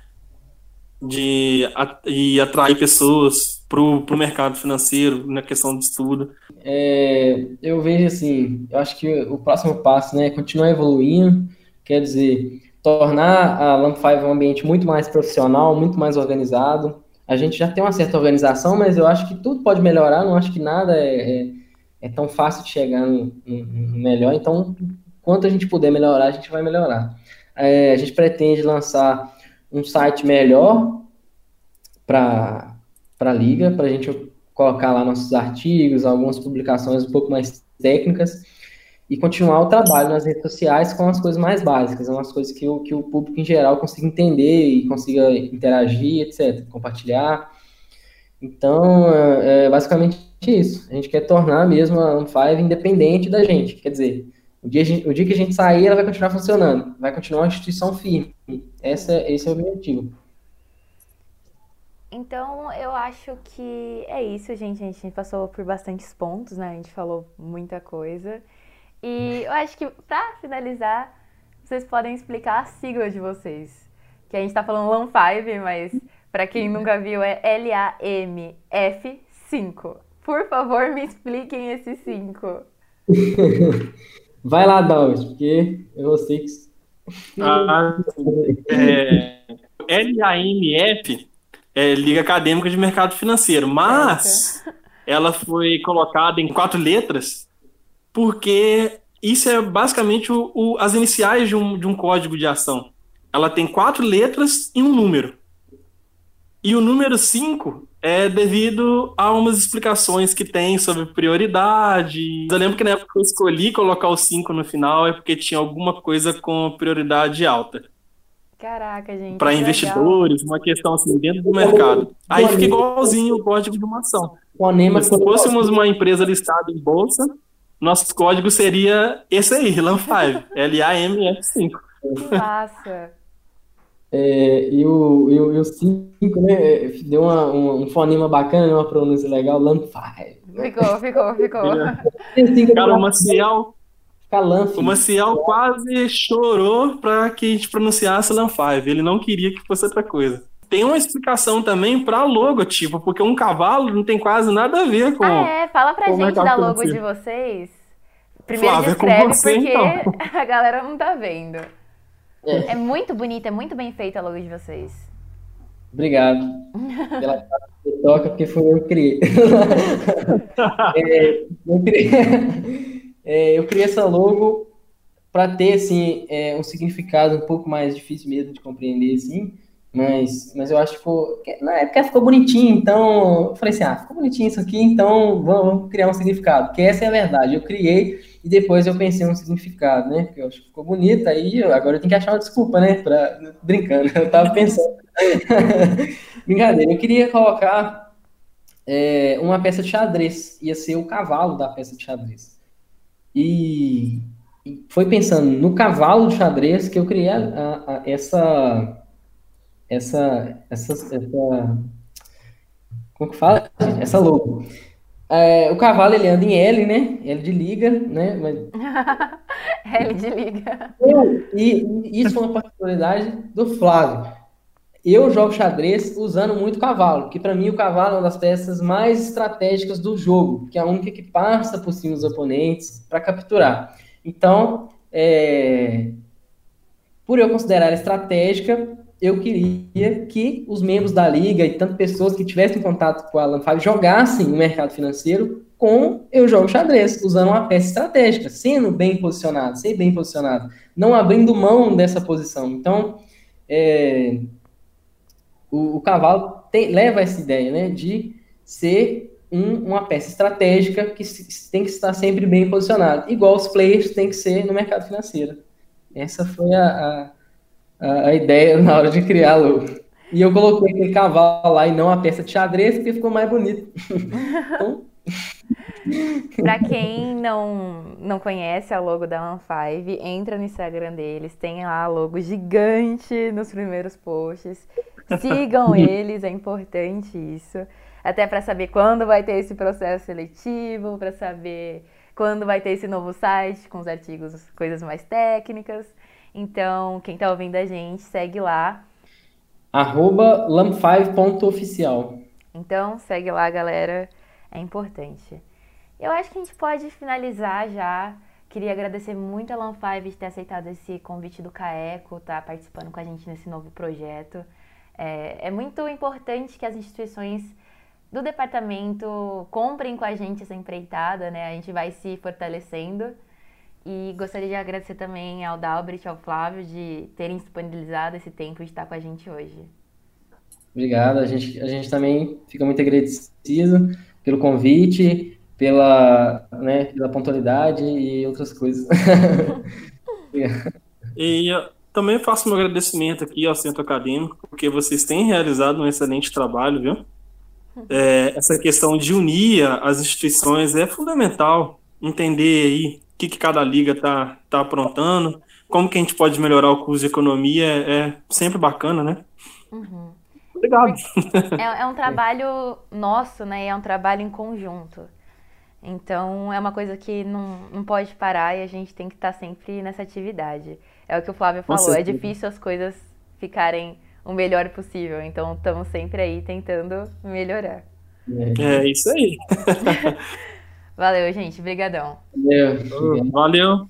de e atrair pessoas para o mercado financeiro na questão de estudo. É, eu vejo assim, eu acho que o próximo passo né, é continuar evoluindo, quer dizer, tornar a Lamp5 um ambiente muito mais profissional, muito mais organizado. A gente já tem uma certa organização, mas eu acho que tudo pode melhorar, não acho que nada é, é, é tão fácil de chegar no, no, no, melhor, então, quanto a gente puder melhorar, a gente vai melhorar. É, a gente pretende lançar um site melhor para a Liga, para a gente colocar lá nossos artigos, algumas publicações um pouco mais técnicas, e continuar o trabalho nas redes sociais com as coisas mais básicas, umas coisas que o, que o público em geral consiga entender e consiga interagir, etc., compartilhar. Então, é, é basicamente isso. A gente quer tornar mesmo a Unfive independente da gente. Quer dizer, o dia, o dia que a gente sair, ela vai continuar funcionando, vai continuar uma instituição firme. Essa, esse é o objetivo. Então, eu acho que é isso, gente. A gente passou por bastantes pontos, né? A gente falou muita coisa. E eu acho que, para finalizar, vocês podem explicar a sigla de vocês. Que a gente está falando Long Five, mas Para quem nunca viu, é L-A-M-F-5. Por favor, me expliquem esse 5. (laughs) Vai lá, Dalvis, porque eu sei que. Ah, é, LAMF é Liga Acadêmica de Mercado Financeiro, mas ela foi colocada em quatro letras porque isso é basicamente o, o, as iniciais de um, de um código de ação. Ela tem quatro letras e um número. E o número 5 é devido a umas explicações que tem sobre prioridade. Eu lembro que na época que eu escolhi colocar o 5 no final é porque tinha alguma coisa com prioridade alta. Caraca, gente. Para investidores, legal. uma questão assim dentro do mercado. Aí fica igualzinho o código de uma ação. Se fôssemos uma empresa listada em bolsa, nosso código seria esse aí, LAM5, L-A-M-F5. (laughs) Massa. É, e, o, e, o, e o 5, né? Deu uma, um, um fonema bacana, uma pronúncia legal, LAM5. Ficou, ficou, ficou. Cara, o Maciel. O Maciel quase chorou para que a gente pronunciasse LAM5. Ele não queria que fosse outra coisa. Tem uma explicação também para logotipo, porque um cavalo não tem quase nada a ver com. Ah, é? Fala pra gente da logo de vocês. Primeiro Flávia, descreve, você, porque então. (laughs) a galera não tá vendo. É. é muito bonita, é muito bem feita a logo de vocês. Obrigado. Pela toca, porque foi eu que criei. (laughs) é, eu, criei (laughs) é, eu criei essa logo para ter assim, é, um significado um pouco mais difícil mesmo de compreender, assim, mas, mas eu acho que ficou, na época ficou bonitinho, então eu falei assim, ah, ficou bonitinho isso aqui, então vamos, vamos criar um significado, que essa é a verdade. Eu criei e depois eu pensei um significado, né? Porque eu acho que ficou bonito, aí agora eu tenho que achar uma desculpa, né? Pra, brincando, (laughs) eu tava pensando. (laughs) Brincadeira, eu queria colocar é, uma peça de xadrez, ia ser o cavalo da peça de xadrez. E, e foi pensando no cavalo de xadrez que eu criei a, a, a, essa, essa, essa, essa, como que fala? Essa logo. É, o cavalo ele anda em L, né? L de liga, né? Mas... (laughs) L de liga. E, isso foi uma particularidade do Flávio. Eu jogo xadrez usando muito cavalo, que para mim o cavalo é uma das peças mais estratégicas do jogo, que é a única que passa por cima dos oponentes para capturar. Então, é... por eu considerar estratégica, eu queria que os membros da liga e tanto pessoas que tivessem contato com a Alan Fábio jogassem o mercado financeiro com eu jogo xadrez, usando uma peça estratégica, sendo bem posicionado, ser bem posicionado, não abrindo mão dessa posição. Então, é, o, o, cavalo tem, leva essa ideia né, de ser um, uma peça estratégica que se, tem que estar sempre bem posicionado, igual os players têm que ser no mercado financeiro. Essa foi a, a a, ideia na hora de criar logo. E eu coloquei aquele cavalo lá e não a peça de xadrez, porque ficou mais bonito. (laughs) então... Para quem não, não conhece a logo da One5, entra no Instagram deles, tem lá a logo gigante nos primeiros posts. Sigam (laughs) eles, é importante isso. Até para saber quando vai ter esse processo seletivo, para saber quando vai ter esse novo site com os artigos, coisas mais técnicas. Então, quem tá ouvindo a gente, segue lá. Arroba lam5.oficial. Então, segue lá, galera. É importante. Eu acho que a gente pode finalizar já. Queria agradecer muito a Lam5 de ter aceitado esse convite do CAECO, tá participando com a gente nesse novo projeto. É, é muito importante que as instituições do departamento comprem com a gente essa empreitada, né? A gente vai se fortalecendo. E gostaria de agradecer também ao Dalbrit e ao Flávio de terem disponibilizado esse tempo de estar com a gente hoje. Obrigado, a gente, a gente também fica muito agradecido pelo convite, pela, né, pela pontualidade e outras coisas. (laughs) e eu também faço meu agradecimento aqui ao Centro Acadêmico, porque vocês têm realizado um excelente trabalho, viu? É, essa questão de unir as instituições é fundamental, entender aí que, que cada liga está tá aprontando, como que a gente pode melhorar o curso de economia, é sempre bacana, né? Uhum. Obrigado. É, é, um trabalho nosso, né? É um trabalho em conjunto. Então, é uma coisa que não, não pode parar e a gente tem que estar tá sempre nessa atividade. É o que o Flávio falou, é difícil as coisas ficarem o melhor possível. Então, estamos sempre aí tentando melhorar. É isso aí. (laughs) Valeu, gente. Obrigadão. Valeu. Valeu.